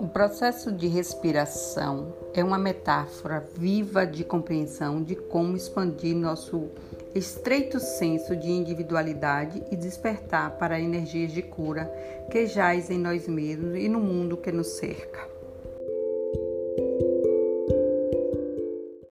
O processo de respiração é uma metáfora viva de compreensão de como expandir nosso estreito senso de individualidade e despertar para energias de cura que jazem em nós mesmos e no mundo que nos cerca.